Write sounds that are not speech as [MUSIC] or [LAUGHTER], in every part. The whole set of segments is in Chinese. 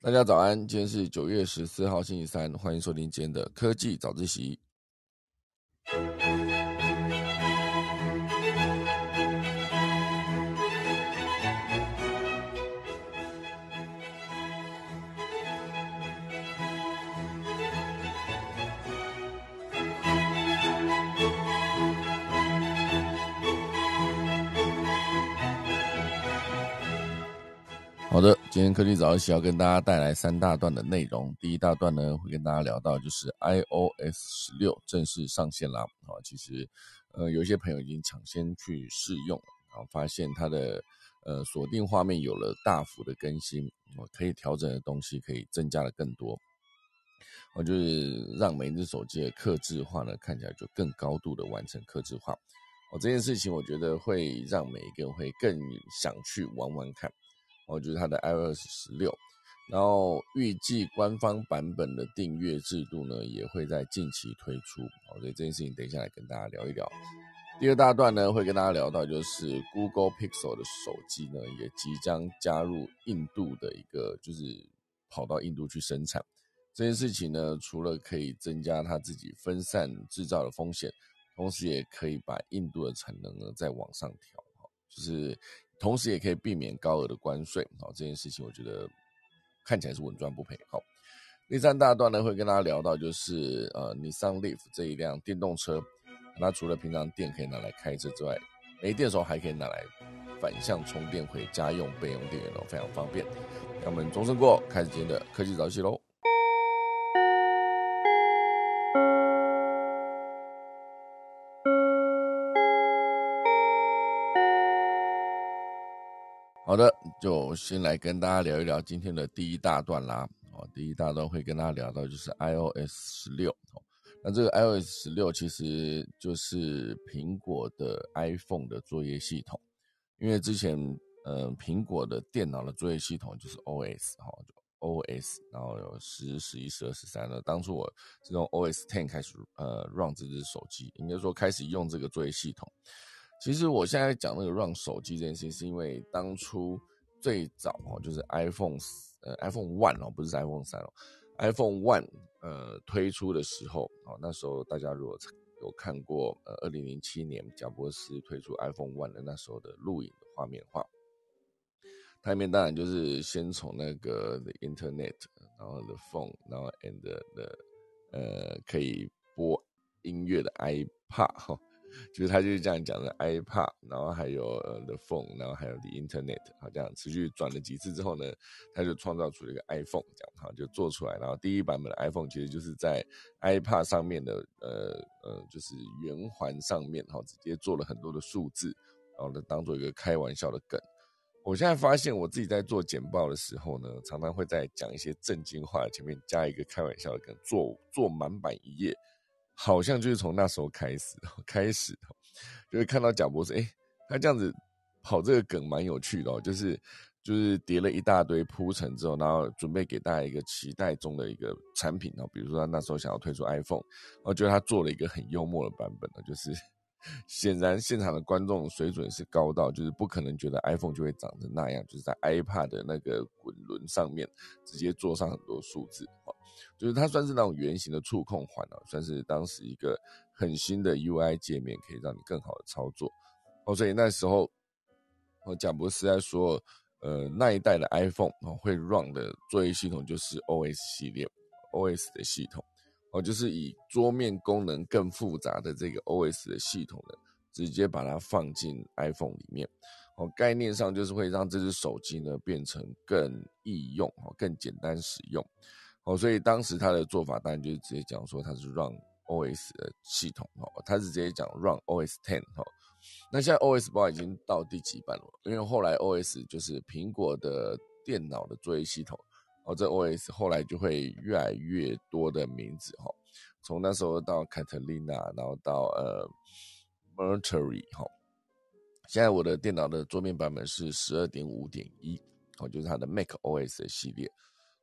大家早安，今天是九月十四号，星期三，欢迎收听今天的科技早自习。好的，今天科技早起要跟大家带来三大段的内容。第一大段呢，会跟大家聊到就是 iOS 十六正式上线啦。啊，其实呃有一些朋友已经抢先去试用，然后发现它的呃锁定画面有了大幅的更新，我可以调整的东西可以增加的更多。我就是让每一只手机的刻字化呢看起来就更高度的完成刻字化。哦，这件事情我觉得会让每一个人会更想去玩玩看。哦，就是它的 iOS 十六，然后预计官方版本的订阅制度呢，也会在近期推出。哦，所以这件事情等一下来跟大家聊一聊。第二大段呢，会跟大家聊到，就是 Google Pixel 的手机呢，也即将加入印度的一个，就是跑到印度去生产。这件事情呢，除了可以增加它自己分散制造的风险，同时也可以把印度的产能呢再往上调。就是。同时也可以避免高额的关税，好这件事情我觉得看起来是稳赚不赔。好，第三大段呢会跟大家聊到就是呃，尼桑 Leaf 这一辆电动车，那除了平常电可以拿来开车之外，没电的时候还可以拿来反向充电回家用备用电源哦，非常方便。那我们钟声过，开始今天的科技早起喽。好的，就先来跟大家聊一聊今天的第一大段啦。哦，第一大段会跟大家聊到就是 iOS 十六。哦，那这个 iOS 十六其实就是苹果的 iPhone 的作业系统。因为之前，呃，苹果的电脑的作业系统就是 OS，哈，就 OS，然后有十、十一、十二、十三了。当初我是用 OS Ten 开始，呃，run 这只手机，应该说开始用这个作业系统。其实我现在讲那个让手机这件事情，是因为当初最早哦，就是 iPhone 呃 iPhone One 哦，不是 iPhone 三哦，iPhone One 呃推出的时候哦，那时候大家如果有看过呃二零零七年贾博士推出 iPhone One 的那时候的录影的画面的话，它里面当然就是先从那个 the Internet，然后 the phone，然后 and the 呃可以播音乐的 iPad 哈。就是他就是这样讲的，iPad，然后还有呃 the phone，然后还有 the internet，好这样持续转了几次之后呢，他就创造出了一个 iPhone，这样哈就做出来，然后第一版本的 iPhone 其实就是在 iPad 上面的呃呃就是圆环上面哈直接做了很多的数字，然后呢当做一个开玩笑的梗。我现在发现我自己在做简报的时候呢，常常会在讲一些正经话前面加一个开玩笑的梗，做做满版一页。好像就是从那时候开始，开始，就会看到贾博士，哎，他这样子跑这个梗蛮有趣的哦，就是就是叠了一大堆铺陈之后，然后准备给大家一个期待中的一个产品哦，比如说他那时候想要推出 iPhone，我觉得他做了一个很幽默的版本呢，就是 [LAUGHS] 显然现场的观众水准是高到，就是不可能觉得 iPhone 就会长成那样，就是在 iPad 的那个滚轮上面直接做上很多数字。就是它算是那种圆形的触控环啊，算是当时一个很新的 UI 界面，可以让你更好的操作哦。所以那时候，我贾博士在说，呃，那一代的 iPhone 哦会 run 的作业系统就是 OS 系列，OS 的系统哦，就是以桌面功能更复杂的这个 OS 的系统呢，直接把它放进 iPhone 里面哦。概念上就是会让这只手机呢变成更易用哦，更简单使用。哦，所以当时他的做法当然就是直接讲说他是 Run OS 的系统哦，他是直接讲 Run OS Ten 哈。那现在 OS 包已经到第几版了？因为后来 OS 就是苹果的电脑的作业系统，哦，这 OS 后来就会越来越多的名字哈。从那时候到 Catalina，然后到呃 Mercury 哈。现在我的电脑的桌面版本是十二点五点一，哦，就是它的 Mac OS 的系列。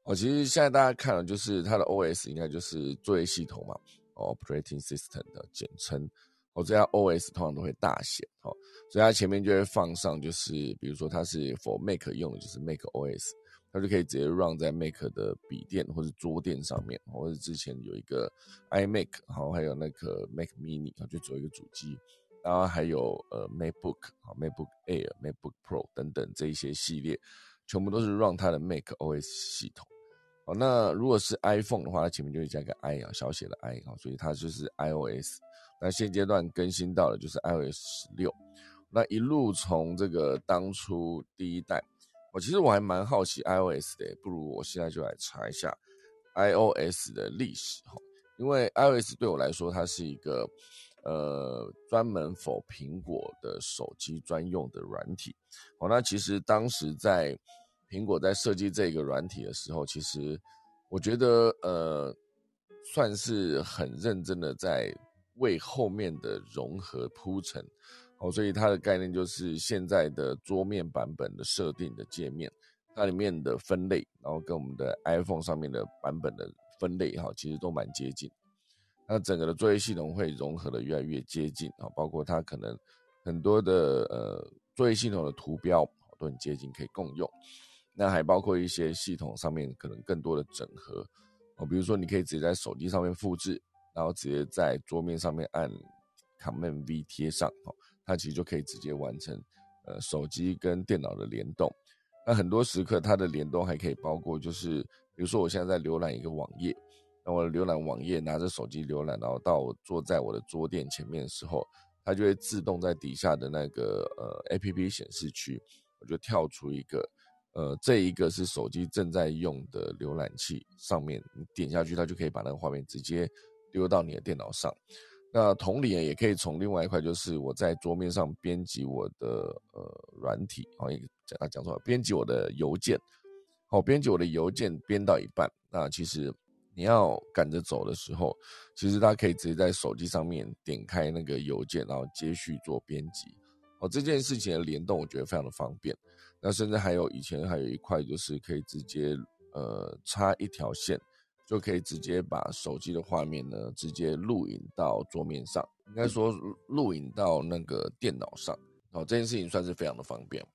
哦，其实现在大家看了，就是它的 OS 应该就是作业系统嘛哦，Operating System 的简称。哦，这样 OS 通常都会大写，哦，所以它前面就会放上，就是比如说它是 For Mac 用的，就是 Mac OS；它就可以直接 run 在 Mac 的笔电或者桌垫上面，或者之前有一个 iMac，好，还有那个 Mac Mini，它就做一个主机，然后还有呃 MacBook，啊，MacBook Air、MacBook Pro 等等这一些系列，全部都是 run 它的 Mac OS 系统。好，那如果是 iPhone 的话，它前面就会加个 i 啊，小写的 i 啊，所以它就是 iOS。那现阶段更新到的就是 iOS 十六。那一路从这个当初第一代，我其实我还蛮好奇 iOS 的，不如我现在就来查一下 iOS 的历史哈。因为 iOS 对我来说，它是一个呃专门否苹果的手机专用的软体。好，那其实当时在苹果在设计这个软体的时候，其实我觉得呃，算是很认真的在为后面的融合铺陈哦，所以它的概念就是现在的桌面版本的设定的界面，它里面的分类，然后跟我们的 iPhone 上面的版本的分类哈，其实都蛮接近。那整个的作业系统会融合的越来越接近啊，包括它可能很多的呃作业系统的图标都很接近，可以共用。那还包括一些系统上面可能更多的整合哦，比如说你可以直接在手机上面复制，然后直接在桌面上面按 Command V 贴上哦，它其实就可以直接完成呃手机跟电脑的联动。那很多时刻它的联动还可以包括就是，比如说我现在在浏览一个网页，那我浏览网页拿着手机浏览，然后到我坐在我的桌垫前面的时候，它就会自动在底下的那个呃 APP 显示区，我就跳出一个。呃，这一个是手机正在用的浏览器上面，你点下去，它就可以把那个画面直接丢到你的电脑上。那同理，也可以从另外一块，就是我在桌面上编辑我的呃软体，好，讲他讲错了，编辑我的邮件，好，编辑我的邮件编到一半，那其实你要赶着走的时候，其实它可以直接在手机上面点开那个邮件，然后接续做编辑。哦，这件事情的联动，我觉得非常的方便。那甚至还有以前还有一块，就是可以直接呃插一条线，就可以直接把手机的画面呢直接录影到桌面上，应该说录影到那个电脑上。哦，这件事情算是非常的方便。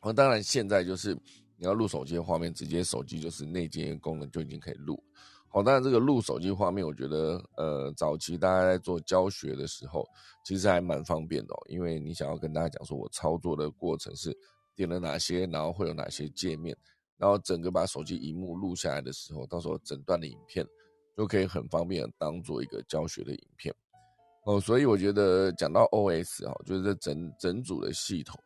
哦，当然现在就是你要录手机的画面，直接手机就是内建功能就已经可以录。好，当然这个录手机画面，我觉得呃早期大家在做教学的时候，其实还蛮方便的，因为你想要跟大家讲说我操作的过程是。点了哪些，然后会有哪些界面，然后整个把手机荧幕录下来的时候，到时候整段的影片就可以很方便当做一个教学的影片哦。所以我觉得讲到 OS 哈，就是这整整组的系统，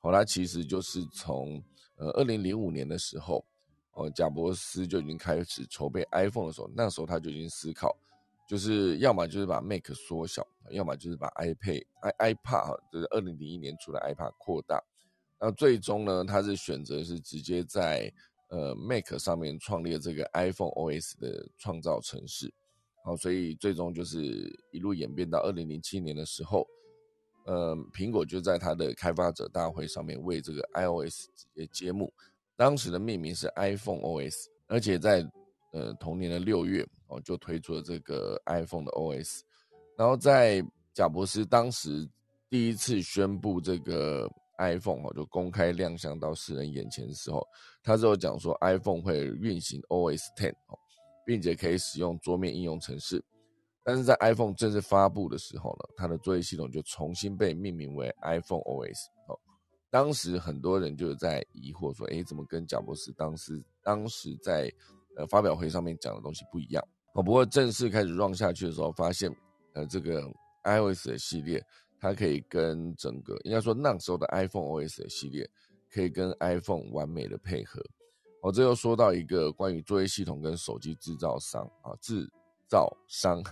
好，它其实就是从呃二零零五年的时候，哦，贾伯斯就已经开始筹备 iPhone 的时候，那时候他就已经思考，就是要么就是把 Mac 缩小，要么就是把 iPad、i iPad 哈，就是二零零一年出的 iPad 扩大。那最终呢，他是选择是直接在呃 Mac 上面创立这个 iPhone OS 的创造城市，好，所以最终就是一路演变到二零零七年的时候，呃，苹果就在它的开发者大会上面为这个 iOS 直接揭幕，当时的命名是 iPhone OS，而且在呃同年的六月哦就推出了这个 iPhone 的 OS，然后在贾伯斯当时第一次宣布这个。iPhone 哦，就公开亮相到世人眼前的时候，他就讲说 iPhone 会运行 OS Ten 哦，并且可以使用桌面应用程式。但是在 iPhone 正式发布的时候呢，它的作业系统就重新被命名为 iPhone OS 哦。当时很多人就在疑惑说，哎，怎么跟贾博士当时当时在呃发表会上面讲的东西不一样哦？不过正式开始 run 下去的时候，发现呃这个 iOS 的系列。它可以跟整个应该说那时候的 iPhone OS 的系列，可以跟 iPhone 完美的配合。我这又说到一个关于作业系统跟手机制造商啊，制造商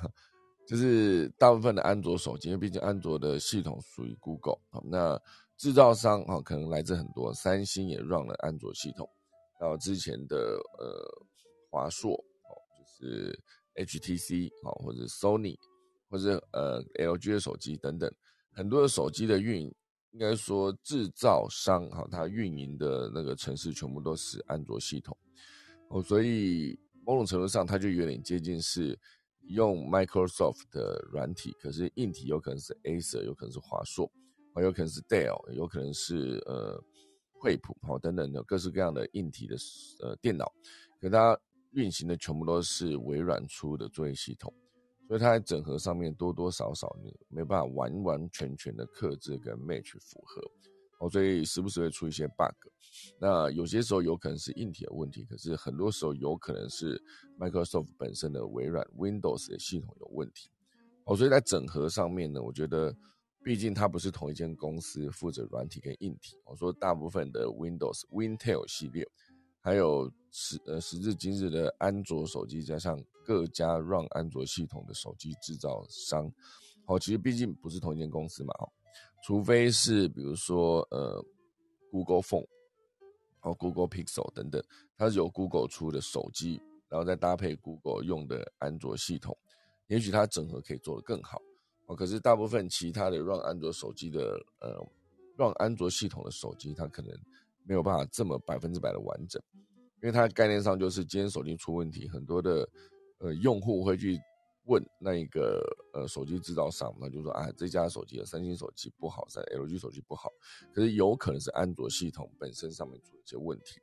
就是大部分的安卓手机，因为毕竟安卓的系统属于 Google 啊，那制造商啊可能来自很多，三星也 run 了安卓系统，然后之前的呃华硕哦，就是 HTC 啊或者 Sony 或者呃 LG 的手机等等。很多的手机的运，应该说制造商哈，它运营的那个城市全部都是安卓系统。哦，所以某种程度上，它就有点接近是用 Microsoft 的软体，可是硬体有可能是 Acer，有可能是华硕，啊，有可能是 Dell，有可能是呃惠普好等等的各式各样的硬体的呃电脑，可它运行的全部都是微软出的作业系统，所以它在整合上面多多少少呢没办法完完全全的克制跟 match 符合，哦，所以时不时会出一些 bug。那有些时候有可能是硬体的问题，可是很多时候有可能是 Microsoft 本身的微软 Windows 的系统有问题，哦，所以在整合上面呢，我觉得。毕竟它不是同一间公司负责软体跟硬体。我说大部分的 Windows、Wintel 系列，还有时呃时至今日的安卓手机，加上各家 run 安卓系统的手机制造商，哦，其实毕竟不是同一间公司嘛，哦，除非是比如说呃 Google Phone，哦 Google Pixel 等等，它是由 Google 出的手机，然后再搭配 Google 用的安卓系统，也许它整合可以做得更好。哦，可是大部分其他的 run 安卓手机的，呃，run 安卓系统的手机，它可能没有办法这么百分之百的完整，因为它概念上就是今天手机出问题，很多的呃用户会去问那一个呃手机制造商，那就说啊这家手机的三星手机不好，在 LG 手机不好，可是有可能是安卓系统本身上面出了一些问题，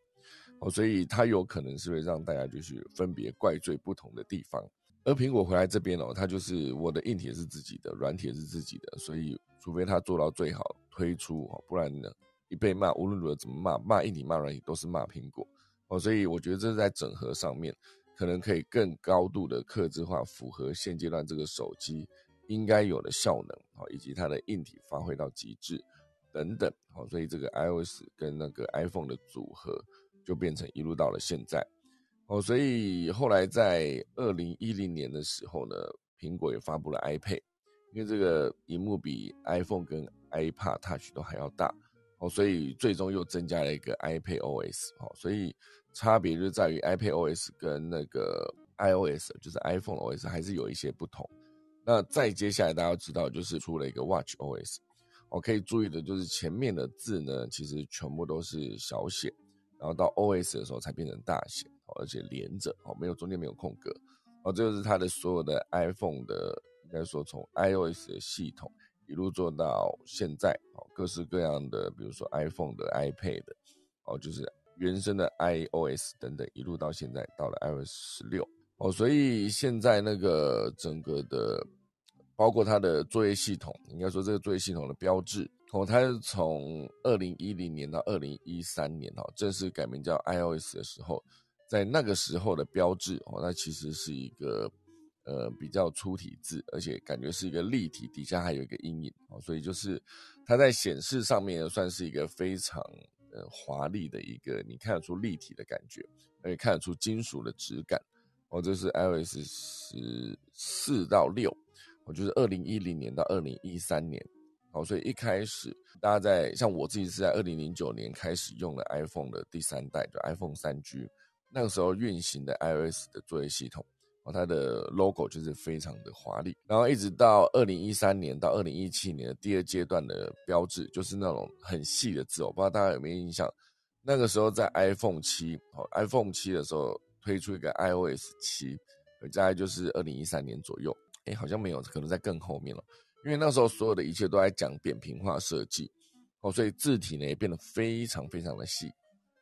哦，所以它有可能是会让大家就是分别怪罪不同的地方。而苹果回来这边哦，它就是我的硬体是自己的，软体是自己的，所以除非它做到最好推出哦，不然呢，一被骂，无论如何怎么骂，骂硬体骂软体都是骂苹果哦，所以我觉得这是在整合上面，可能可以更高度的克制化，符合现阶段这个手机应该有的效能哦，以及它的硬体发挥到极致等等哦，所以这个 iOS 跟那个 iPhone 的组合就变成一路到了现在。哦，所以后来在二零一零年的时候呢，苹果也发布了 iPad，因为这个荧幕比 iPhone 跟 iPad Touch 都还要大，所以最终又增加了一个 iPad OS，哦，所以差别就在于 iPad OS 跟那个 iOS，就是 iPhone OS 还是有一些不同。那再接下来大家要知道就是出了一个 Watch OS，哦，可以注意的就是前面的字呢，其实全部都是小写，然后到 OS 的时候才变成大写。而且连着哦，没有中间没有空格哦，这就是它的所有的 iPhone 的，应该说从 iOS 的系统一路做到现在哦，各式各样的，比如说 iPhone 的、iPad 的哦，就是原生的 iOS 等等，一路到现在到了 iOS 十六哦，所以现在那个整个的，包括它的作业系统，应该说这个作业系统的标志哦，它是从二零一零年到二零一三年哦，正式改名叫 iOS 的时候。在那个时候的标志哦，那其实是一个呃比较粗体字，而且感觉是一个立体，底下还有一个阴影哦，所以就是它在显示上面算是一个非常呃华丽的一个，你看得出立体的感觉，而且看得出金属的质感哦。这是 iOS 十四到六，我就是二零一零年到二零一三年哦，所以一开始大家在像我自己是在二零零九年开始用了 iPhone 的第三代，就 iPhone 三 G。那个时候运行的 iOS 的作业系统，哦，它的 logo 就是非常的华丽。然后一直到二零一三年到二零一七年的第二阶段的标志，就是那种很细的字，我不知道大家有没有印象。那个时候在 iPhone 七，哦，iPhone 七的时候推出一个 iOS 七，大概就是二零一三年左右。哎，好像没有，可能在更后面了。因为那时候所有的一切都在讲扁平化设计，哦，所以字体呢也变得非常非常的细。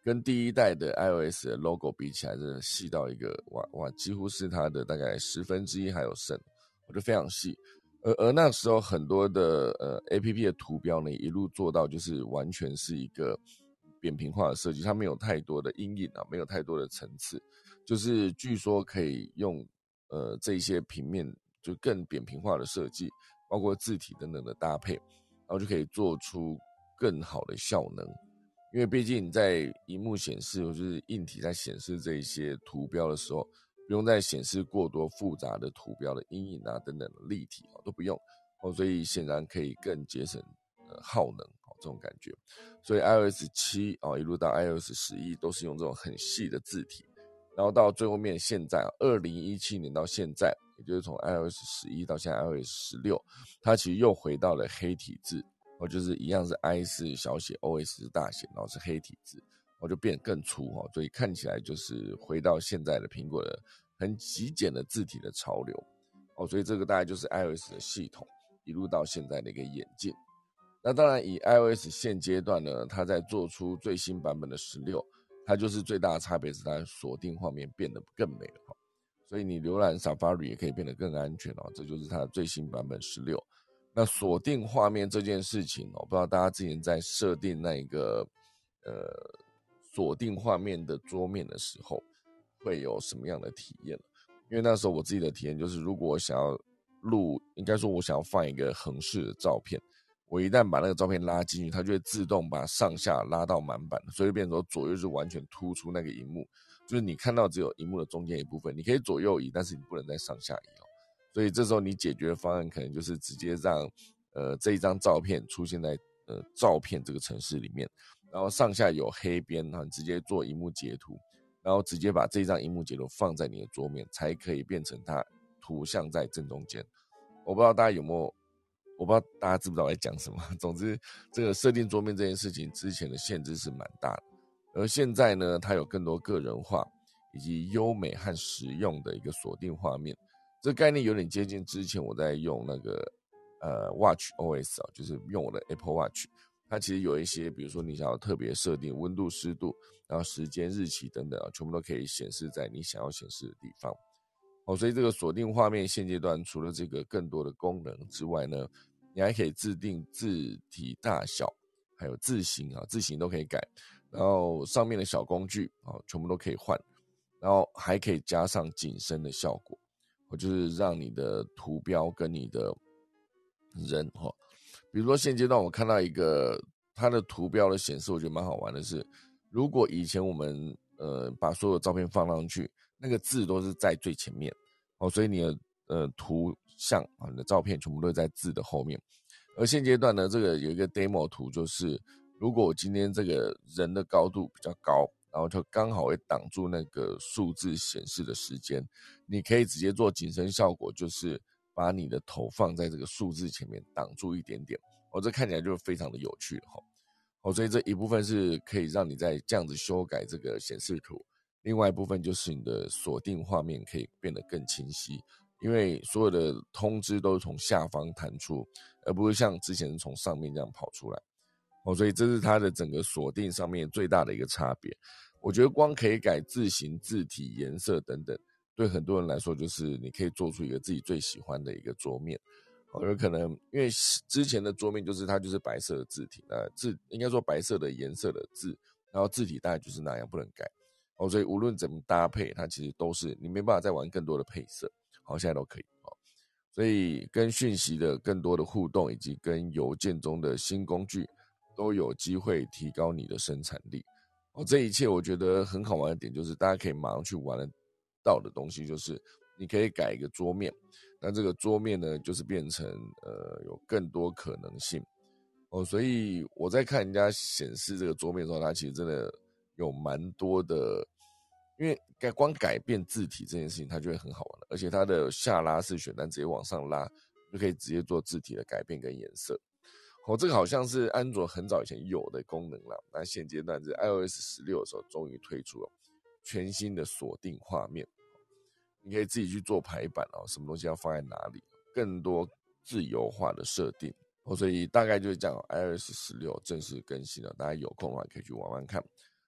跟第一代的 iOS 的 logo 比起来，真的细到一个哇哇，几乎是它的大概十分之一还有剩，我觉得非常细。而而那时候很多的呃 APP 的图标呢，一路做到就是完全是一个扁平化的设计，它没有太多的阴影啊，没有太多的层次，就是据说可以用呃这些平面就更扁平化的设计，包括字体等等的搭配，然后就可以做出更好的效能。因为毕竟在荧幕显示或就是硬体在显示这一些图标的时候，不用再显示过多复杂的图标的阴影啊等等的立体哦都不用哦，所以显然可以更节省呃耗能哦这种感觉。所以 iOS 七哦一路到 iOS 十一都是用这种很细的字体，然后到最后面现在二零一七年到现在，也就是从 iOS 十一到现在 iOS 十六，它其实又回到了黑体字。哦，就是一样是 I 是小写，OS 是大写，然后是黑体字，我就变更粗哈，所以看起来就是回到现在的苹果的很极简的字体的潮流。哦，所以这个大概就是 iOS 的系统一路到现在的一个演进。那当然，以 iOS 现阶段呢，它在做出最新版本的十六，它就是最大的差别是它锁定画面变得更美了哈。所以你浏览 Safari 也可以变得更安全哦，这就是它的最新版本十六。那锁定画面这件事情哦，不知道大家之前在设定那一个呃锁定画面的桌面的时候，会有什么样的体验？因为那时候我自己的体验就是，如果我想要录，应该说我想要放一个横式的照片。我一旦把那个照片拉进去，它就会自动把上下拉到满版，所以变成左右是完全突出那个荧幕，就是你看到只有荧幕的中间一部分，你可以左右移，但是你不能再上下移哦。所以这时候你解决的方案可能就是直接让呃这一张照片出现在呃照片这个城市里面，然后上下有黑边，然后直接做荧幕截图，然后直接把这张荧幕截图放在你的桌面，才可以变成它图像在正中间。我不知道大家有没有。我不知道大家知不知道我在讲什么。[LAUGHS] 总之，这个设定桌面这件事情之前的限制是蛮大的，而现在呢，它有更多个人化以及优美和实用的一个锁定画面。这概念有点接近之前我在用那个呃 Watch OS 啊，就是用我的 Apple Watch，它其实有一些，比如说你想要特别设定温度、湿度，然后时间、日期等等啊，全部都可以显示在你想要显示的地方。哦，所以这个锁定画面现阶段除了这个更多的功能之外呢，你还可以制定字体大小，还有字形啊，字形都可以改，然后上面的小工具啊，全部都可以换，然后还可以加上景深的效果，我就是让你的图标跟你的人哈，比如说现阶段我看到一个它的图标的显示，我觉得蛮好玩的是，如果以前我们呃把所有照片放上去。那个字都是在最前面哦，所以你的呃图像啊，你的照片全部都在字的后面。而现阶段呢，这个有一个 demo 图，就是如果我今天这个人的高度比较高，然后就刚好会挡住那个数字显示的时间，你可以直接做景深效果，就是把你的头放在这个数字前面挡住一点点，哦，这看起来就非常的有趣哈。哦，所以这一部分是可以让你在这样子修改这个显示图。另外一部分就是你的锁定画面可以变得更清晰，因为所有的通知都是从下方弹出，而不是像之前从上面这样跑出来。哦，所以这是它的整个锁定上面最大的一个差别。我觉得光可以改字形、字体、颜色等等，对很多人来说就是你可以做出一个自己最喜欢的一个桌面。哦，有可能因为之前的桌面就是它就是白色的字体，那字应该说白色的颜色的字，然后字体大概就是那样，不能改。哦，所以无论怎么搭配，它其实都是你没办法再玩更多的配色。好，现在都可以哦。所以跟讯息的更多的互动，以及跟邮件中的新工具，都有机会提高你的生产力。哦，这一切我觉得很好玩的点，就是大家可以马上去玩得到的东西，就是你可以改一个桌面，那这个桌面呢，就是变成呃有更多可能性。哦，所以我在看人家显示这个桌面的时候，它其实真的。有蛮多的，因为改光改变字体这件事情，它就会很好玩了。而且它的下拉式选单直接往上拉，就可以直接做字体的改变跟颜色。哦，这个好像是安卓很早以前有的功能了。那现阶段是 iOS 十六的时候，终于推出了全新的锁定画面。你可以自己去做排版哦，什么东西要放在哪里，更多自由化的设定。哦，所以大概就是这样，iOS 十六正式更新了，大家有空的话可以去玩玩看。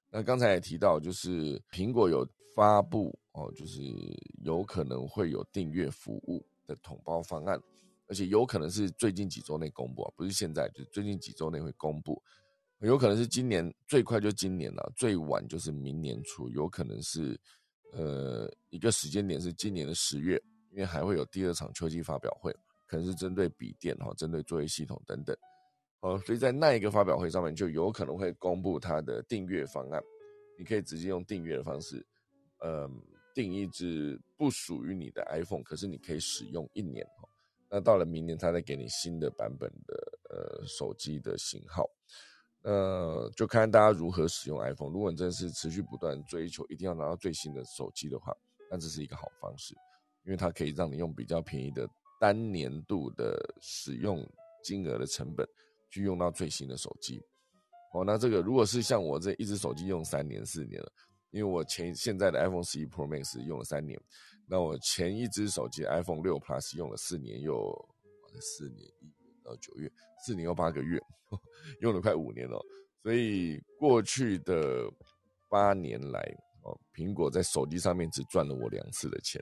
那刚才也提到，就是苹果有发布哦，就是有可能会有订阅服务的统包方案，而且有可能是最近几周内公布啊，不是现在，就是最近几周内会公布，有可能是今年最快就今年了，最晚就是明年初，有可能是呃一个时间点是今年的十月，因为还会有第二场秋季发表会，可能是针对笔电哈，针对作业系统等等。哦，所以在那一个发表会上面，就有可能会公布它的订阅方案。你可以直接用订阅的方式，呃，订一支不属于你的 iPhone，可是你可以使用一年哦。那到了明年，它再给你新的版本的呃手机的型号。呃，就看大家如何使用 iPhone。如果你真的是持续不断追求一定要拿到最新的手机的话，那这是一个好方式，因为它可以让你用比较便宜的单年度的使用金额的成本。去用到最新的手机，哦，那这个如果是像我这一只手机用三年四年了，因为我前现在的 iPhone 十一 Pro Max 用了三年，那我前一只手机 iPhone 六 Plus 用了四年又四年一到九月，四年又八个月，[LAUGHS] 用了快五年了。所以过去的八年来，哦，苹果在手机上面只赚了我两次的钱。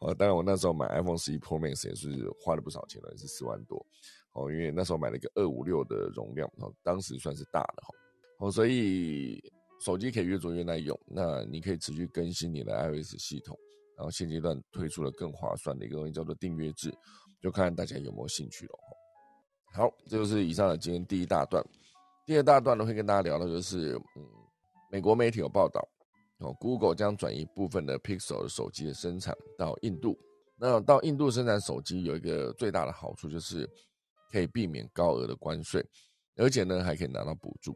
哦，当然我那时候买 iPhone 十一 Pro Max 也是花了不少钱了，是四万多。哦，因为那时候买了一个二五六的容量，哦，当时算是大的哈。哦，所以手机可以越做越耐用。那你可以持续更新你的 iOS 系统，然后现阶段推出了更划算的一个东西，叫做订阅制，就看大家有没有兴趣了。好，这就是以上的今天第一大段。第二大段呢，会跟大家聊的就是，嗯，美国媒体有报道，哦，Google 将转移部分的 Pixel 手机的生产到印度。那到印度生产手机有一个最大的好处就是。可以避免高额的关税，而且呢还可以拿到补助。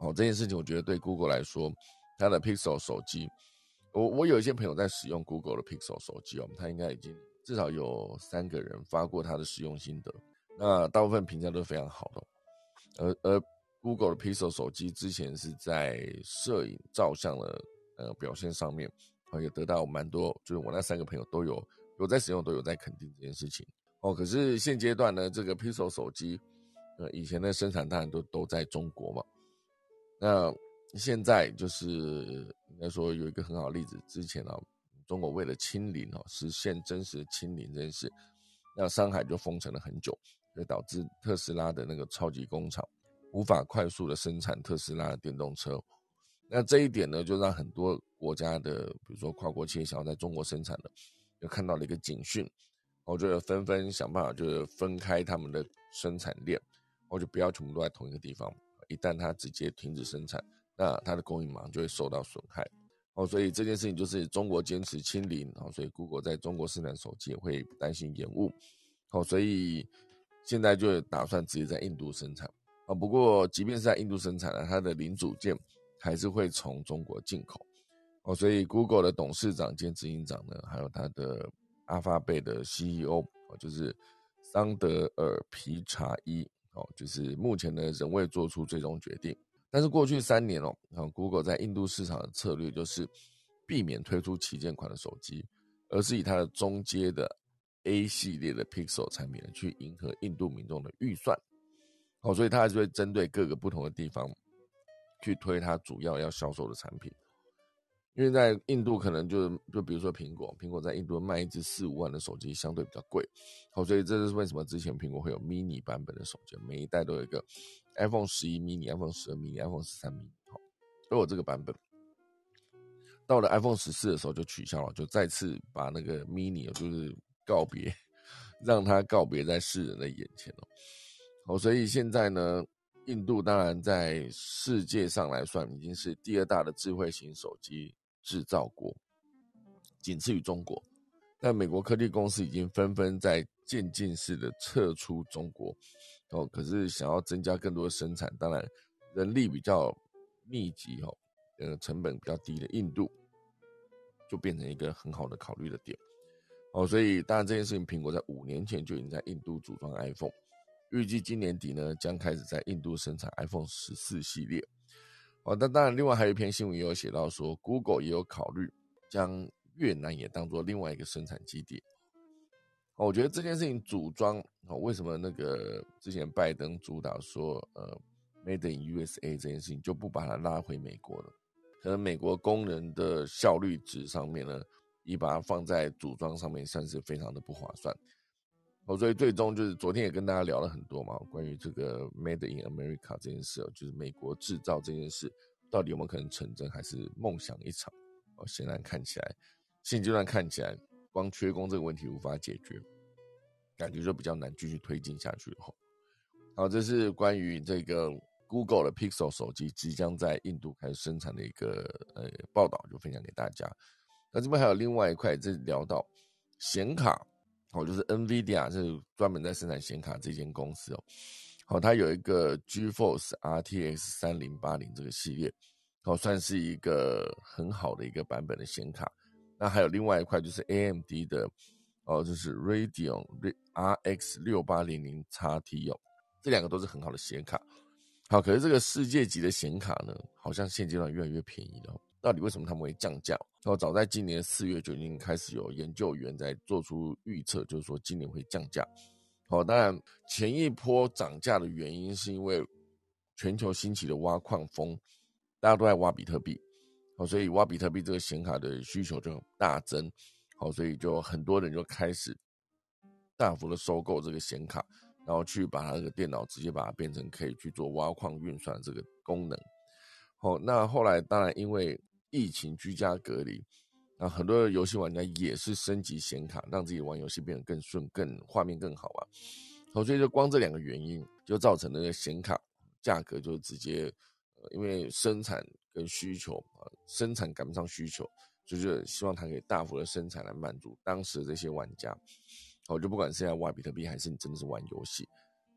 哦，这件事情我觉得对 Google 来说，它的 Pixel 手机，我我有一些朋友在使用 Google 的 Pixel 手机哦，他应该已经至少有三个人发过他的使用心得，那大部分评价都非常好的。而而 Google 的 Pixel 手机之前是在摄影照相的呃表现上面，啊也得到蛮多，就是我那三个朋友都有有在使用，都有在肯定这件事情。哦，可是现阶段呢，这个 Pixel 手机，呃，以前的生产当然都都在中国嘛。那现在就是应该说有一个很好的例子，之前呢，中国为了清零哦，实现真实的清零这件事，那上海就封城了很久，就导致特斯拉的那个超级工厂无法快速的生产特斯拉的电动车。那这一点呢，就让很多国家的，比如说跨国企业想要在中国生产的，就看到了一个警讯。我就纷纷想办法，就是分开他们的生产链，我就不要全部都在同一个地方。一旦它直接停止生产，那它的供应马上就会受到损害。哦，所以这件事情就是中国坚持清零，哦，所以 Google 在中国生产手机也会担心延误。哦，所以现在就打算直接在印度生产。啊，不过即便是在印度生产了，它的零组件还是会从中国进口。哦，所以 Google 的董事长兼执行长呢，还有他的。阿发贝的 CEO 哦，就是桑德尔皮查伊哦，就是目前呢仍未做出最终决定。但是过去三年哦，啊，Google 在印度市场的策略就是避免推出旗舰款的手机，而是以它的中阶的 A 系列的 Pixel 产品去迎合印度民众的预算。哦，所以它还是会针对各个不同的地方去推它主要要销售的产品。因为在印度可能就就比如说苹果，苹果在印度卖一只四五万的手机相对比较贵，好，所以这就是为什么之前苹果会有 mini 版本的手机，每一代都有一个 iPhone 十一 mini、iPhone 十二 mini、iPhone 十三 mini，好，都有这个版本。到了 iPhone 十四的时候就取消了，就再次把那个 mini 就是告别，[LAUGHS] 让它告别在世人的眼前了。好，所以现在呢，印度当然在世界上来算已经是第二大的智慧型手机。制造国仅次于中国，但美国科技公司已经纷纷在渐进式的撤出中国，哦，可是想要增加更多的生产，当然人力比较密集哦，呃，成本比较低的印度，就变成一个很好的考虑的点，哦，所以当然这件事情，苹果在五年前就已经在印度组装 iPhone，预计今年底呢将开始在印度生产 iPhone 十四系列。哦，那当然，另外还有一篇新闻也有写到说，Google 也有考虑将越南也当做另外一个生产基地。我觉得这件事情组装，哦，为什么那个之前拜登主导说，呃，Made in USA 这件事情就不把它拉回美国了？可能美国工人的效率值上面呢，你把它放在组装上面，算是非常的不划算。哦，所以最终就是昨天也跟大家聊了很多嘛，关于这个 Made in America 这件事，就是美国制造这件事，到底有没有可能成真，还是梦想一场？哦，显然看起来，现阶段看起来，光缺工这个问题无法解决，感觉就比较难继续推进下去了。好，这是关于这个 Google 的 Pixel 手机即将在印度开始生产的一个呃报道，就分享给大家。那这边还有另外一块，这聊到显卡。哦，就是 NVIDIA 是专门在生产显卡这间公司哦。好，它有一个 GeForce RTX 三零八零这个系列，哦，算是一个很好的一个版本的显卡。那还有另外一块就是 AMD 的，哦，就是 Radeon RX 六八零零 XT 哦，这两个都是很好的显卡。好，可是这个世界级的显卡呢，好像现阶段越来越便宜了。到底为什么他们会降价？哦早在今年四月就已经开始有研究员在做出预测，就是说今年会降价。好，当然前一波涨价的原因是因为全球兴起的挖矿风，大家都在挖比特币，好，所以挖比特币这个显卡的需求就大增，好，所以就很多人就开始大幅的收购这个显卡，然后去把它这个电脑直接把它变成可以去做挖矿运算这个功能。好，那后来当然因为疫情居家隔离。那很多游戏玩家也是升级显卡，让自己玩游戏变得更顺、更画面更好啊。好，所以就光这两个原因，就造成那个显卡价格就直接，呃，因为生产跟需求啊，生产赶不上需求，所以就希望它可以大幅的生产来满足当时的这些玩家。我，就不管是在玩比特币，还是你真的是玩游戏，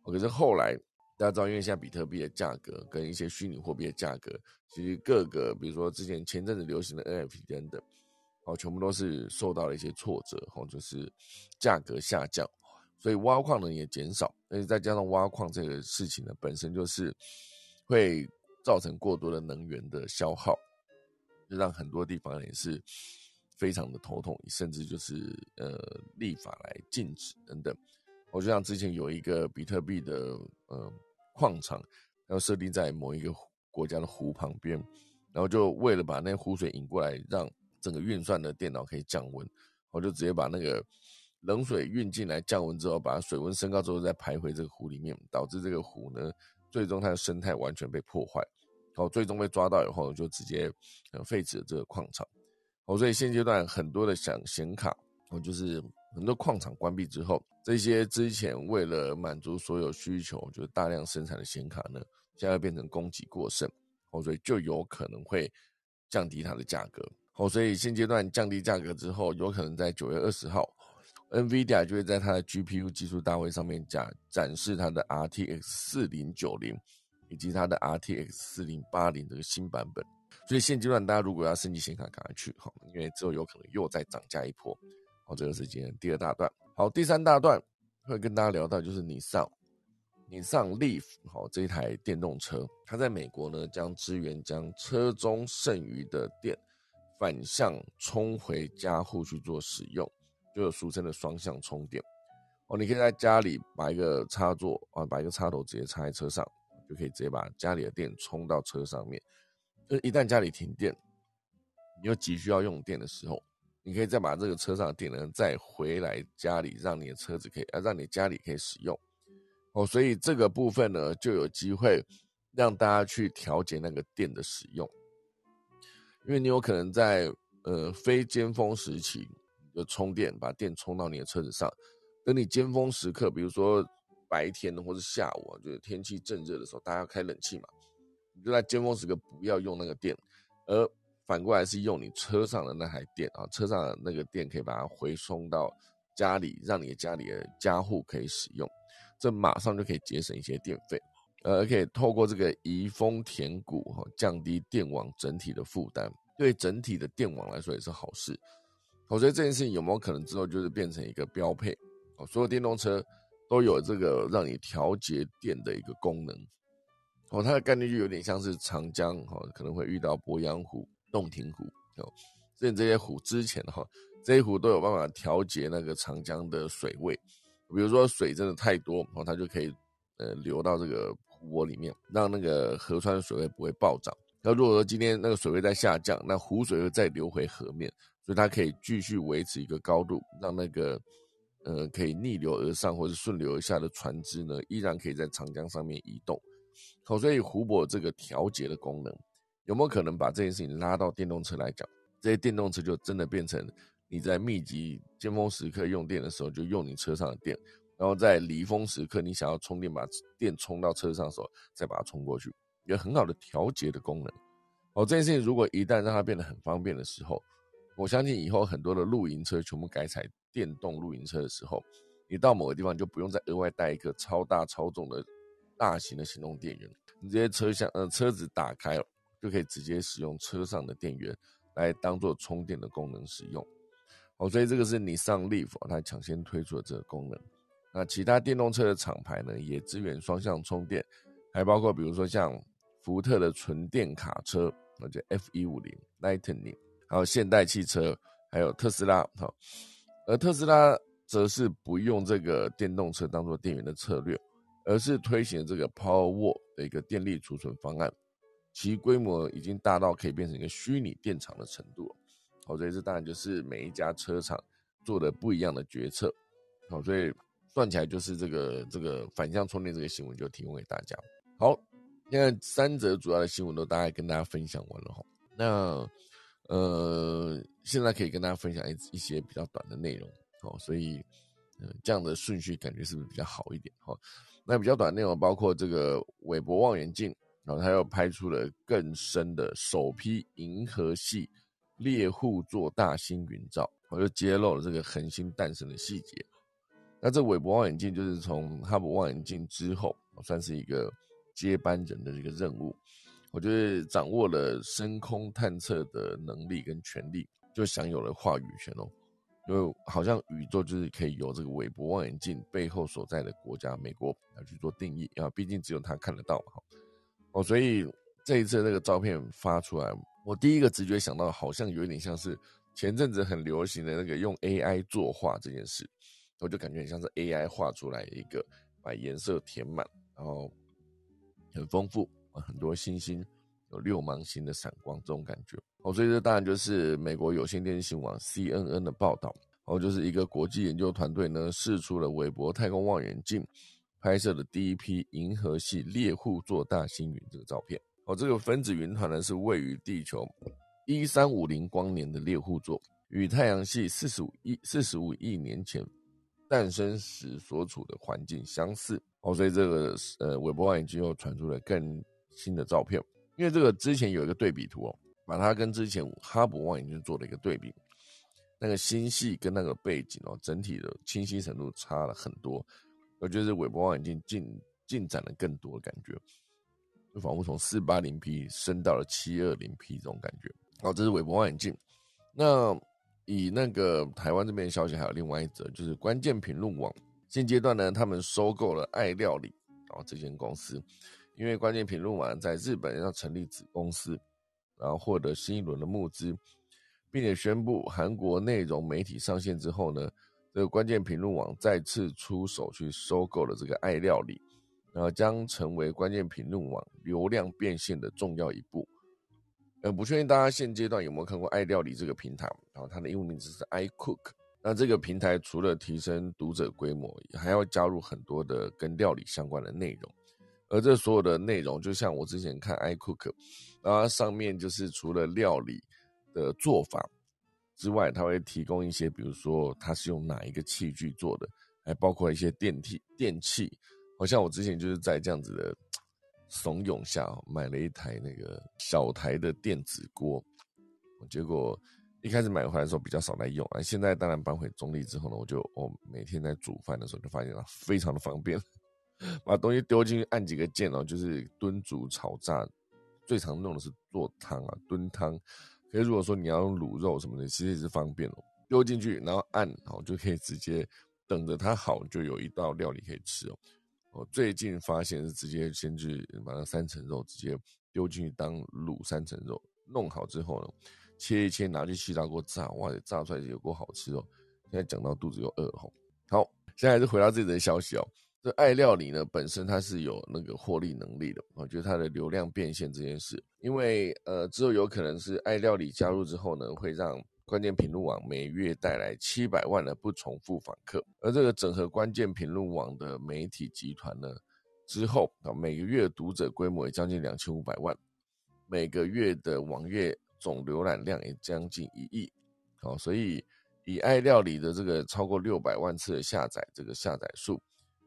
可是后来大家知道，因为现在比特币的价格跟一些虚拟货币的价格，其实各个比如说之前前阵子流行的 NFT 等等。哦，全部都是受到了一些挫折，哦，就是价格下降，所以挖矿呢也减少，而且再加上挖矿这个事情呢，本身就是会造成过多的能源的消耗，就让很多地方也是非常的头痛，甚至就是呃立法来禁止等等。我就像之前有一个比特币的呃矿场，要设定在某一个国家的湖旁边，然后就为了把那湖水引过来，让整个运算的电脑可以降温，我就直接把那个冷水运进来降温之后，把水温升高之后再排回这个湖里面，导致这个湖呢，最终它的生态完全被破坏，好，最终被抓到以后就直接废止了这个矿场，哦，所以现阶段很多的想显卡，哦，就是很多矿场关闭之后，这些之前为了满足所有需求就是大量生产的显卡呢，现在变成供给过剩，哦，所以就有可能会降低它的价格。哦，所以现阶段降低价格之后，有可能在九月二十号，NVIDIA 就会在它的 GPU 技术大会上面展展示它的 RTX 四零九零以及它的 RTX 四零八零这个新版本。所以现阶段大家如果要升级显卡，赶快去哈，因为之后有可能又再涨价一波。好，这个是今天第二大段。好，第三大段会跟大家聊到就是你上你上 Leaf 好这一台电动车，它在美国呢将支援将车中剩余的电。反向充回家户去做使用，就有俗称的双向充电哦。你可以在家里把一个插座啊，把一个插头直接插在车上，就可以直接把家里的电充到车上面。就是一旦家里停电，你又急需要用电的时候，你可以再把这个车上的电呢再回来家里，让你的车子可以啊，让你家里可以使用哦。所以这个部分呢，就有机会让大家去调节那个电的使用。因为你有可能在呃非尖峰时期就充电，把电充到你的车子上。等你尖峰时刻，比如说白天或者下午，就是天气正热的时候，大家要开冷气嘛，就在尖峰时刻不要用那个电，而反过来是用你车上的那台电啊，车上的那个电可以把它回送到家里，让你家里的家户可以使用，这马上就可以节省一些电费。呃，可以透过这个移风填谷哈，降低电网整体的负担，对整体的电网来说也是好事。我觉得这件事情有没有可能之后就是变成一个标配？哦，所有电动车都有这个让你调节电的一个功能。哦，它的概念就有点像是长江哈，可能会遇到鄱阳湖、洞庭湖哦，这这些湖之前哈，这些湖都有办法调节那个长江的水位。比如说水真的太多，然后它就可以呃流到这个。湖泊里面，让那个河川的水位不会暴涨。那如果说今天那个水位在下降，那湖水又再流回河面，所以它可以继续维持一个高度，让那个呃可以逆流而上或者顺流而下的船只呢，依然可以在长江上面移动。好，所以湖泊这个调节的功能，有没有可能把这件事情拉到电动车来讲？这些电动车就真的变成你在密集尖峰时刻用电的时候，就用你车上的电。然后在离峰时刻，你想要充电，把电充到车上的时候，再把它充过去，有很好的调节的功能。哦，这件事情如果一旦让它变得很方便的时候，我相信以后很多的露营车全部改采电动露营车的时候，你到某个地方就不用再额外带一个超大超重的大型的行动电源，你这些车厢呃车子打开就可以直接使用车上的电源来当做充电的功能使用。哦，所以这个是你上 Leaf 它抢先推出的这个功能。那其他电动车的厂牌呢，也支援双向充电，还包括比如说像福特的纯电卡车，或者 F 一五零 Lightning，还有现代汽车，还有特斯拉。好，而特斯拉则是不用这个电动车当做电源的策略，而是推行这个 Powerwall 的一个电力储存方案，其规模已经大到可以变成一个虚拟电厂的程度。好，所以这当然就是每一家车厂做的不一样的决策。好，所以算起来就是这个这个反向充电这个新闻就提供给大家。好，现在三则主要的新闻都大概跟大家分享完了哈。那呃，现在可以跟大家分享一一些比较短的内容。好，所以嗯，这样的顺序感觉是不是比较好一点？哈，那比较短内容包括这个韦伯望远镜，然后它又拍出了更深的首批银河系。猎户座大星云照，我就揭露了这个恒星诞生的细节。那这韦伯望远镜就是从哈勃望远镜之后，算是一个接班人的一个任务。我觉得掌握了深空探测的能力跟权力，就享有了话语权哦。就好像宇宙就是可以由这个韦伯望远镜背后所在的国家美国来去做定义啊，毕竟只有他看得到嘛。哦，所以这一次那个照片发出来。我第一个直觉想到，好像有一点像是前阵子很流行的那个用 AI 作画这件事，我就感觉很像是 AI 画出来一个，把颜色填满，然后很丰富，很多星星，有六芒星的闪光这种感觉。哦，所以这当然就是美国有线电视新网 CNN 的报道，哦就是一个国际研究团队呢试出了韦伯太空望远镜拍摄的第一批银河系猎户座大星云这个照片。哦，这个分子云团呢是位于地球一三五零光年的猎户座，与太阳系四十五亿四十五亿年前诞生时所处的环境相似。哦，所以这个呃，韦伯望远镜又传出了更新的照片。因为这个之前有一个对比图哦，把它跟之前哈勃望远镜做了一个对比，那个星系跟那个背景哦，整体的清晰程度差了很多。我觉得韦伯望远镜进进展了更多的感觉。就仿佛从四八零 P 升到了七二零 P 这种感觉。好，这是韦伯望远镜。那以那个台湾这边的消息，还有另外一则，就是关键评论网现阶段呢，他们收购了爱料理啊这间公司，因为关键评论网在日本要成立子公司，然后获得新一轮的募资，并且宣布韩国内容媒体上线之后呢，这个关键评论网再次出手去收购了这个爱料理。然后将成为关键评论网流量变现的重要一步。呃，不确定大家现阶段有没有看过爱料理这个平台，然后它的英文名字是 iCook。那这个平台除了提升读者规模，还要加入很多的跟料理相关的内容。而这所有的内容，就像我之前看 iCook，然后它上面就是除了料理的做法之外，它会提供一些，比如说它是用哪一个器具做的，还包括一些电器电器。好像我之前就是在这样子的怂恿下买了一台那个小台的电子锅，结果一开始买回来的时候比较少来用啊，现在当然搬回中立之后呢，我就我每天在煮饭的时候就发现它非常的方便，把东西丢进去按几个键哦，就是炖煮炒炸，最常用的是做汤啊炖汤，可是如果说你要用卤肉什么的，其实也是方便哦，丢进去然后按好就可以直接等着它好，就有一道料理可以吃哦。我最近发现是直接先去把那三层肉直接丢进去当卤三层肉，弄好之后呢，切一切拿去气炸锅炸，哇，炸出来有够好吃哦！现在讲到肚子又饿吼。好，现在还是回到自己的消息哦。这爱料理呢本身它是有那个获利能力的，我觉得它的流量变现这件事，因为呃之后有可能是爱料理加入之后呢，会让。关键评论网每月带来七百万的不重复访客，而这个整合关键评论网的媒体集团呢，之后啊，每个月读者规模也将近两千五百万，每个月的网页总浏览量也将近一亿，好，所以以爱料理的这个超过六百万次的下载这个下载数，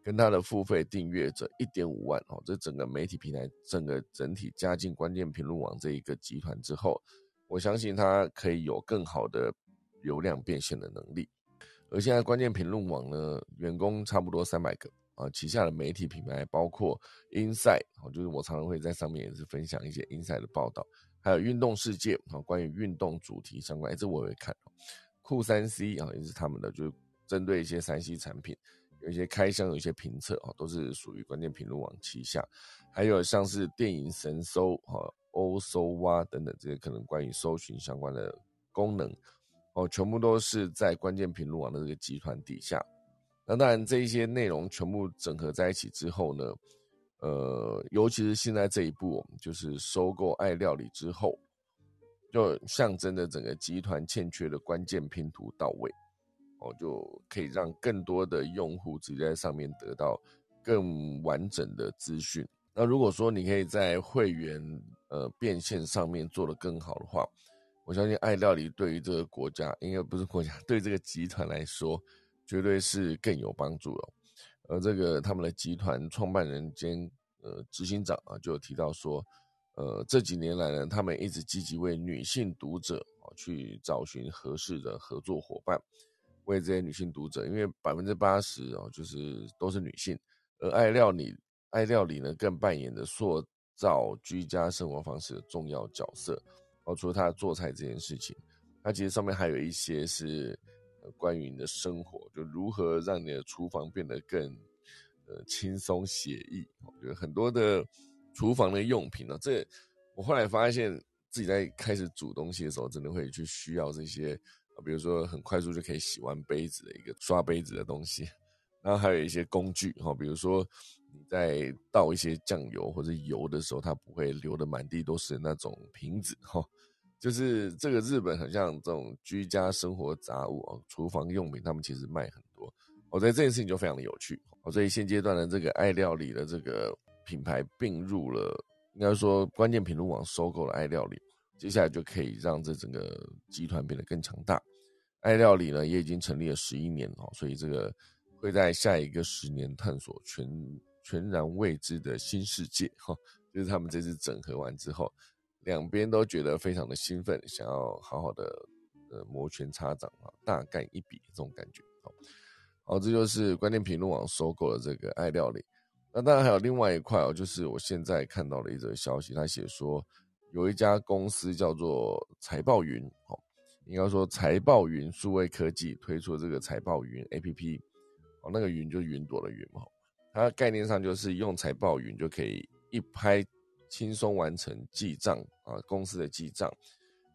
跟他的付费订阅者一点五万，哦，这整个媒体平台整个整体加进关键评论网这一个集团之后。我相信它可以有更好的流量变现的能力，而现在关键评论网呢，员工差不多三百个啊，旗下的媒体品牌包括 Inside，就是我常常会在上面也是分享一些 Inside 的报道，还有运动世界啊，关于运动主题相关，这我也会看。酷三 C 啊，也是他们的，就是针对一些三 C 产品，有一些开箱，有一些评测啊，都是属于关键评论网旗下，还有像是电影神搜啊。欧搜哇等等这些可能关于搜寻相关的功能，哦，全部都是在关键评论网的这个集团底下。那当然，这一些内容全部整合在一起之后呢，呃，尤其是现在这一步，就是收购爱料理之后，就象征着整个集团欠缺的关键拼图到位，哦，就可以让更多的用户直接在上面得到更完整的资讯。那如果说你可以在会员呃变现上面做得更好的话，我相信爱料理对于这个国家，应该不是国家，[LAUGHS] 对这个集团来说，绝对是更有帮助了。而这个他们的集团创办人兼呃执行长啊，就有提到说，呃这几年来呢，他们一直积极为女性读者啊去找寻合适的合作伙伴，为这些女性读者，因为百分之八十哦就是都是女性，而爱料理。爱料理呢，更扮演着塑造居家生活方式的重要角色。哦，除了他做菜这件事情，它其实上面还有一些是关于你的生活，就如何让你的厨房变得更呃轻松写意。我觉得很多的厨房的用品呢，这我后来发现自己在开始煮东西的时候，真的会去需要这些，比如说很快速就可以洗完杯子的一个刷杯子的东西，然后还有一些工具哈，比如说。你在倒一些酱油或者油的时候，它不会流的满地都是那种瓶子哈。就是这个日本很像这种居家生活杂物啊，厨房用品，他们其实卖很多。我觉得这件事情就非常的有趣。所以现阶段的这个爱料理的这个品牌并入了，应该说关键评论网收购了爱料理，接下来就可以让这整个集团变得更强大。爱料理呢也已经成立了十一年哦，所以这个会在下一个十年探索全。全然未知的新世界，哈，就是他们这次整合完之后，两边都觉得非常的兴奋，想要好好的呃摩拳擦掌啊，大干一笔这种感觉，好，好，这就是关键评论网收购了这个爱料理。那当然还有另外一块哦，就是我现在看到的一则消息，他写说有一家公司叫做财报云，哦，应该说财报云数位科技推出这个财报云 A P P，哦，那个云就是云朵的云嘛。它概念上就是用财报云就可以一拍轻松完成记账啊，公司的记账，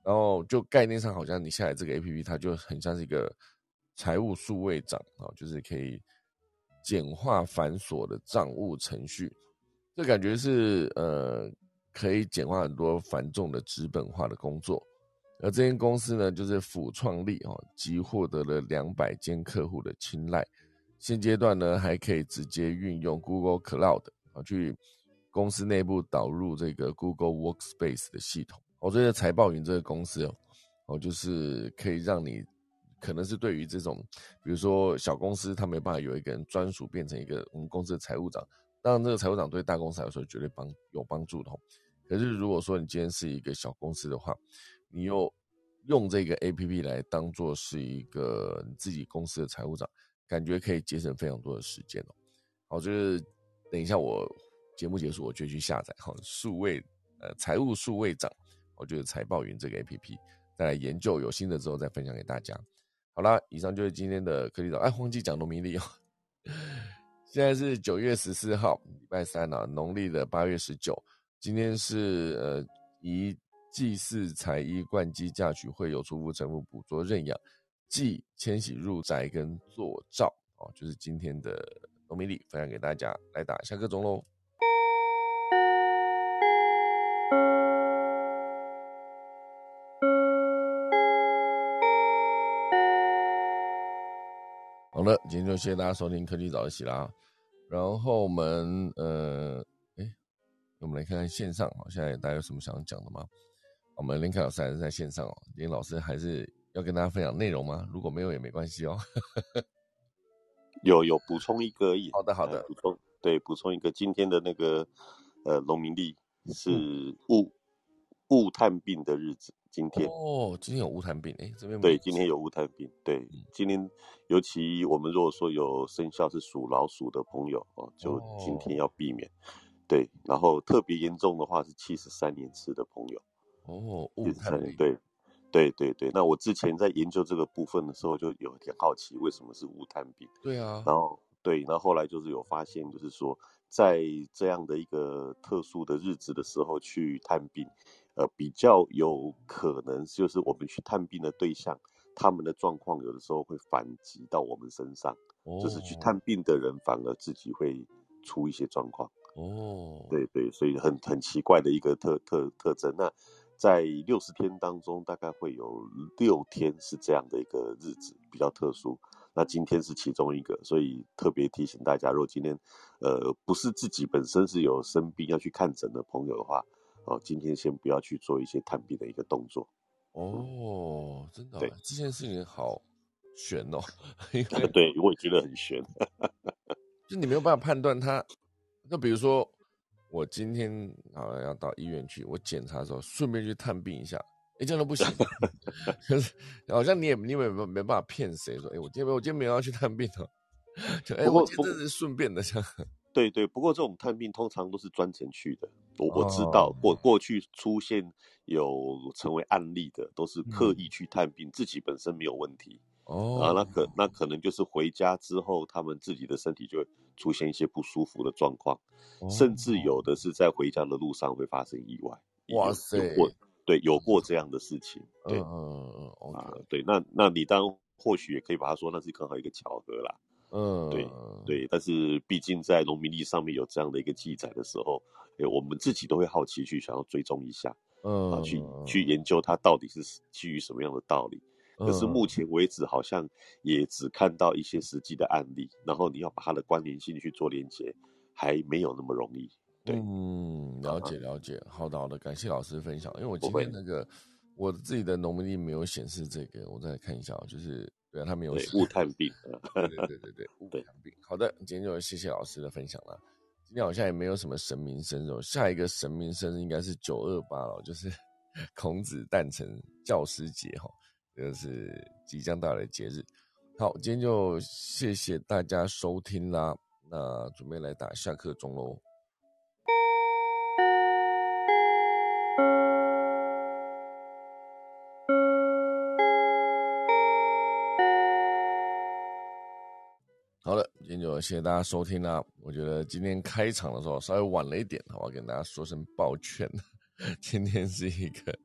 然后就概念上好像你下载这个 A P P，它就很像是一个财务数位账啊，就是可以简化繁琐的账务程序，这感觉是呃可以简化很多繁重的资本化的工作。而这间公司呢，就是辅创立哦，即获得了两百间客户的青睐。现阶段呢，还可以直接运用 Google Cloud 啊，去公司内部导入这个 Google Workspace 的系统。我觉得财报云这个公司哦，哦，就是可以让你可能是对于这种，比如说小公司，他没办法有一个人专属变成一个我们公司的财务长。当然，这个财务长对大公司来说绝对帮有帮助的。可是如果说你今天是一个小公司的话，你又用这个 APP 来当做是一个你自己公司的财务长。感觉可以节省非常多的时间哦。好，就是等一下我节目结束，我就去下载哈数位呃财务数位长，我觉得财报云这个 A P P 再来研究，有新的之后再分享给大家。好啦，以上就是今天的科技岛。哎，忘记讲农民历哦。[LAUGHS] 现在是九月十四号，礼拜三啊，农历的八月十九。今天是呃以祭祀财衣冠基嫁娶会有出夫成父捕捉认养。祭迁徙入宅跟做灶哦，就是今天的农民历分享给大家来打一下个钟喽。好了，今天就谢谢大家收听科技早起啦。然后我们呃，我们来看看线上哦，现在大家有什么想讲的吗？我们林凯老师还是在线上哦，林老师还是。要跟大家分享内容吗？如果没有也没关系哦。[LAUGHS] 有有补充一个而已。好的好的，补充对补充一个今天的那个呃农民历是雾雾探病的日子。今天哦，今天有雾探病哎，这边对今天有雾探病对今天尤其我们如果说有生肖是属老鼠的朋友哦，就今天要避免对。然后特别严重的话是七十三年次的朋友哦，对。对对对，那我之前在研究这个部分的时候，就有点好奇，为什么是无探病？对啊，然后对，那后后来就是有发现，就是说在这样的一个特殊的日子的时候去探病，呃，比较有可能就是我们去探病的对象他们的状况有的时候会反击到我们身上，就是去探病的人反而自己会出一些状况。哦，对对，所以很很奇怪的一个特特特征。那在六十天当中，大概会有六天是这样的一个日子，比较特殊。那今天是其中一个，所以特别提醒大家，如果今天，呃，不是自己本身是有生病要去看诊的朋友的话，哦，今天先不要去做一些探病的一个动作。哦，真的，对，这件事情好悬哦。[LAUGHS] [LAUGHS] 对，我也觉得很悬。[LAUGHS] 就你没有办法判断他，那比如说我今天好像要到医院去，我检查的时候顺便去探病一下。哎，这样都不行。[LAUGHS] 可是好像你也你也没没办法骗谁说，哎，我今天没我今天没有要去探病哦。[LAUGHS] 就哎，我今天是顺便的，这样。[LAUGHS] 对对，不过这种探病通常都是专程去的。我我知道过过去出现有成为案例的，都是刻意去探病，自己本身没有问题。哦。啊，那可那可能就是回家之后，他们自己的身体就会出现一些不舒服的状况，甚至有的是在回家的路上会发生意外。哇塞！有过对，有过这样的事情，对，嗯嗯嗯，啊，对，那那你当或许也可以把它说那是刚好一个巧合啦，嗯，对对，但是毕竟在农民历上面有这样的一个记载的时候，哎，我们自己都会好奇去想要追踪一下，嗯，啊，去去研究它到底是基于什么样的道理，可是目前为止好像也只看到一些实际的案例，然后你要把它的关联性去做连接，还没有那么容易。对嗯，了解了解，好的好的，感谢老师分享。因为我今天那个我自己的农民历没有显示这个，我再看一下哦，就是对啊，他没有雾探病，对对对对对，雾探病。好的，今天就谢谢老师的分享了。今天好像也没有什么神明生日，下一个神明生日应该是九二八了，就是 [LAUGHS] 孔子诞辰教师节哈，这是即将到来的节日。好，今天就谢谢大家收听啦，那准备来打下课钟喽。好了，今天就谢谢大家收听啦。我觉得今天开场的时候稍微晚了一点，我要跟大家说声抱歉。[LAUGHS] 今天是一个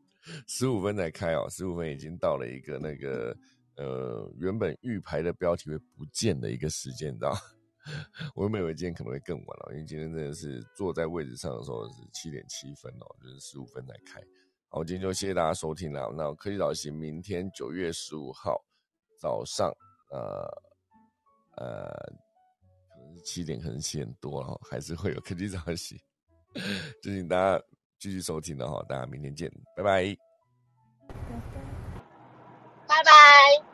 十五分才开哦，十五分已经到了一个那个呃原本预排的标题会不见的一个时间，你知道？[LAUGHS] 我原本以为今天可能会更晚了，因为今天真的是坐在位置上的时候是七点七分哦，就是十五分才开。好，今天就谢谢大家收听了。那科技早起，明天九月十五号早上，呃。呃，可能是七点，可能七点多了，还是会有科技早起，[LAUGHS] 就请大家继续收听的哈，大家明天见，拜拜。拜拜。